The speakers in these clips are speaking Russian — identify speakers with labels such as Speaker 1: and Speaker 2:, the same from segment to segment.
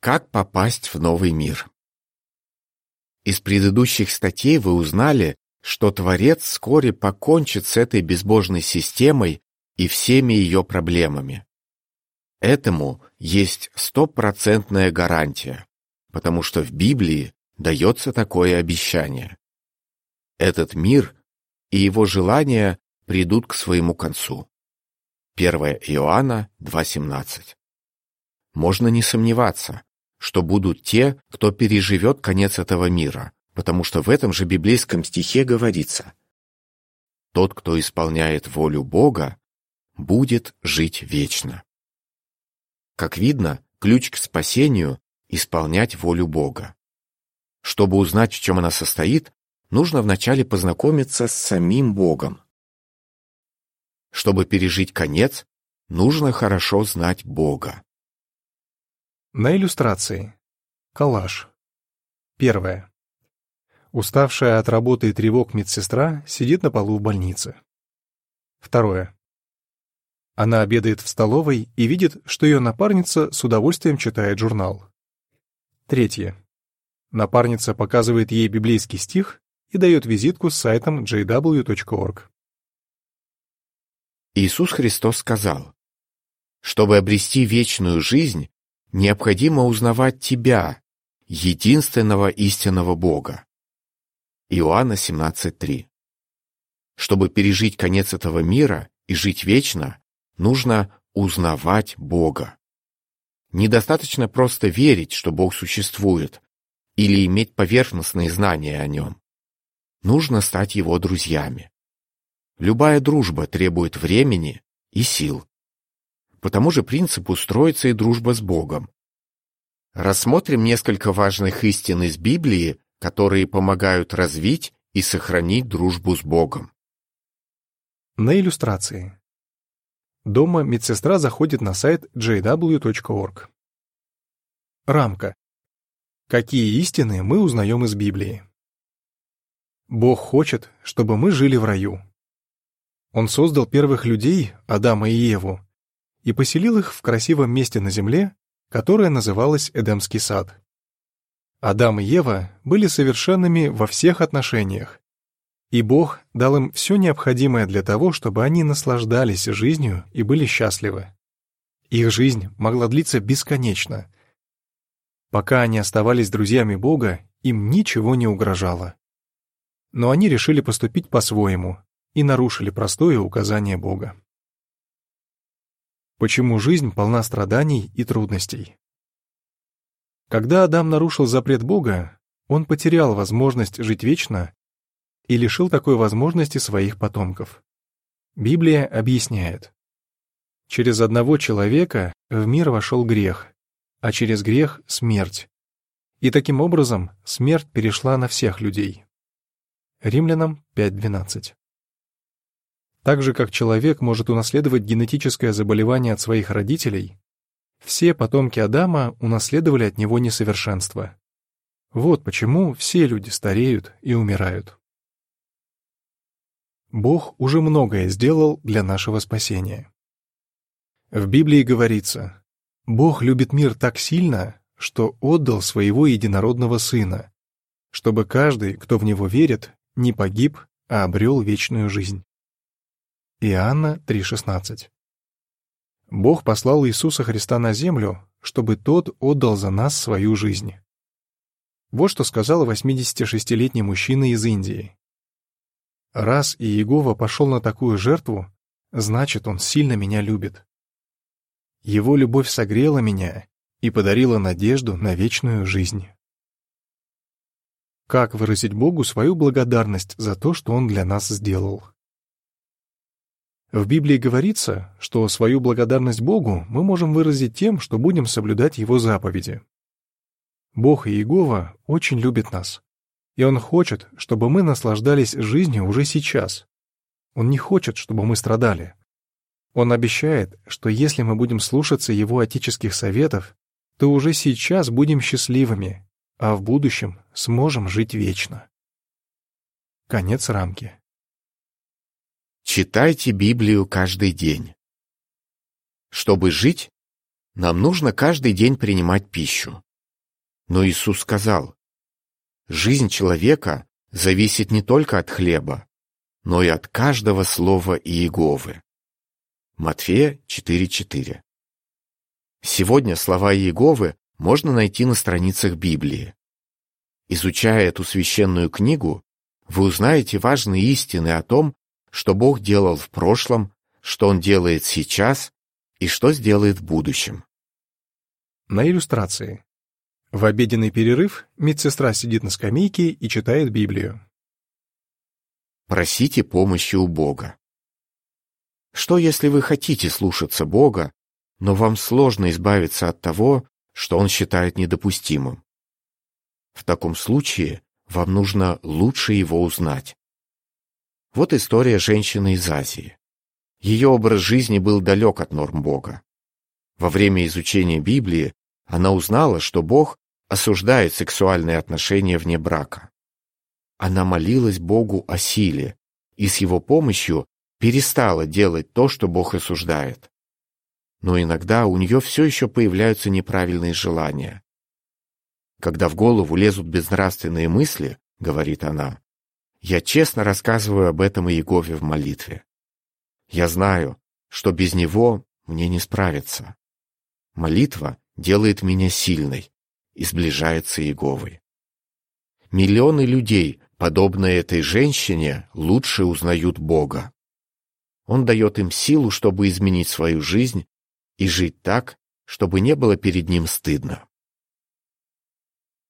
Speaker 1: Как попасть в новый мир? Из предыдущих статей вы узнали, что Творец вскоре покончит с этой безбожной системой и всеми ее проблемами. Этому есть стопроцентная гарантия, потому что в Библии дается такое обещание. Этот мир и его желания придут к своему концу. 1 Иоанна 2.17 Можно не сомневаться, что будут те, кто переживет конец этого мира, потому что в этом же библейском стихе говорится «Тот, кто исполняет волю Бога, будет жить вечно». Как видно, ключ к спасению — исполнять волю Бога. Чтобы узнать, в чем она состоит, нужно вначале познакомиться с самим Богом. Чтобы пережить конец, нужно хорошо знать Бога.
Speaker 2: На иллюстрации. Коллаж. Первое. Уставшая от работы и тревог медсестра сидит на полу в больнице. Второе. Она обедает в столовой и видит, что ее напарница с удовольствием читает журнал. Третье. Напарница показывает ей библейский стих и дает визитку с сайтом jw.org.
Speaker 1: Иисус Христос сказал, «Чтобы обрести вечную жизнь, необходимо узнавать Тебя, единственного истинного Бога. Иоанна 17.3 Чтобы пережить конец этого мира и жить вечно, нужно узнавать Бога. Недостаточно просто верить, что Бог существует, или иметь поверхностные знания о Нем. Нужно стать Его друзьями. Любая дружба требует времени и сил. По тому же принципу строится и дружба с Богом. Рассмотрим несколько важных истин из Библии, которые помогают развить и сохранить дружбу с Богом.
Speaker 2: На иллюстрации. Дома медсестра заходит на сайт jw.org. Рамка. Какие истины мы узнаем из Библии? Бог хочет, чтобы мы жили в раю. Он создал первых людей, Адама и Еву, и поселил их в красивом месте на земле, которое называлось Эдемский сад. Адам и Ева были совершенными во всех отношениях, и Бог дал им все необходимое для того, чтобы они наслаждались жизнью и были счастливы. Их жизнь могла длиться бесконечно. Пока они оставались друзьями Бога, им ничего не угрожало. Но они решили поступить по-своему и нарушили простое указание Бога. Почему жизнь полна страданий и трудностей? Когда Адам нарушил запрет Бога, он потерял возможность жить вечно и лишил такой возможности своих потомков. Библия объясняет. Через одного человека в мир вошел грех, а через грех — смерть. И таким образом смерть перешла на всех людей. Римлянам 5.12 так же, как человек может унаследовать генетическое заболевание от своих родителей, все потомки Адама унаследовали от него несовершенство. Вот почему все люди стареют и умирают. Бог уже многое сделал для нашего спасения. В Библии говорится, «Бог любит мир так сильно, что отдал своего единородного Сына, чтобы каждый, кто в Него верит, не погиб, а обрел вечную жизнь». Иоанна 3,16. Бог послал Иисуса Христа на землю, чтобы Тот отдал за нас свою жизнь. Вот что сказал 86-летний мужчина из Индии. «Раз Иегова пошел на такую жертву, значит, он сильно меня любит. Его любовь согрела меня и подарила надежду на вечную жизнь». Как выразить Богу свою благодарность за то, что Он для нас сделал? В Библии говорится, что свою благодарность Богу мы можем выразить тем, что будем соблюдать Его заповеди. Бог и Иегова очень любит нас, и Он хочет, чтобы мы наслаждались жизнью уже сейчас. Он не хочет, чтобы мы страдали. Он обещает, что если мы будем слушаться Его отеческих советов, то уже сейчас будем счастливыми, а в будущем сможем жить вечно. Конец рамки.
Speaker 1: Читайте Библию каждый день. Чтобы жить, нам нужно каждый день принимать пищу. Но Иисус сказал, «Жизнь человека зависит не только от хлеба, но и от каждого слова Иеговы». Матфея 4.4 Сегодня слова Иеговы можно найти на страницах Библии. Изучая эту священную книгу, вы узнаете важные истины о том, что Бог делал в прошлом, что Он делает сейчас и что сделает в будущем.
Speaker 2: На иллюстрации. В обеденный перерыв медсестра сидит на скамейке и читает Библию.
Speaker 1: Просите помощи у Бога. Что, если вы хотите слушаться Бога, но вам сложно избавиться от того, что Он считает недопустимым? В таком случае вам нужно лучше его узнать. Вот история женщины из Азии. Ее образ жизни был далек от норм Бога. Во время изучения Библии она узнала, что Бог осуждает сексуальные отношения вне брака. Она молилась Богу о силе и с его помощью перестала делать то, что Бог осуждает. Но иногда у нее все еще появляются неправильные желания. Когда в голову лезут безнравственные мысли, говорит она, я честно рассказываю об этом Иегове в молитве. Я знаю, что без него мне не справиться. Молитва делает меня сильной и сближает с Иеговой. Миллионы людей, подобные этой женщине, лучше узнают Бога. Он дает им силу, чтобы изменить свою жизнь и жить так, чтобы не было перед ним стыдно.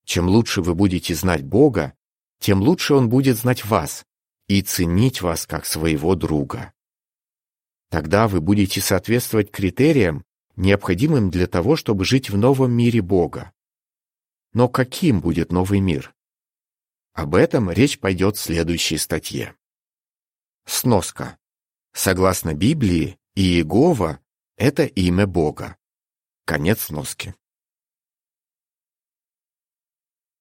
Speaker 1: Чем лучше вы будете знать Бога, тем лучше Он будет знать вас и ценить вас как своего друга. Тогда вы будете соответствовать критериям, необходимым для того, чтобы жить в новом мире Бога. Но каким будет новый мир? Об этом речь пойдет в следующей статье. Сноска. Согласно Библии, Иегова – это имя Бога. Конец сноски.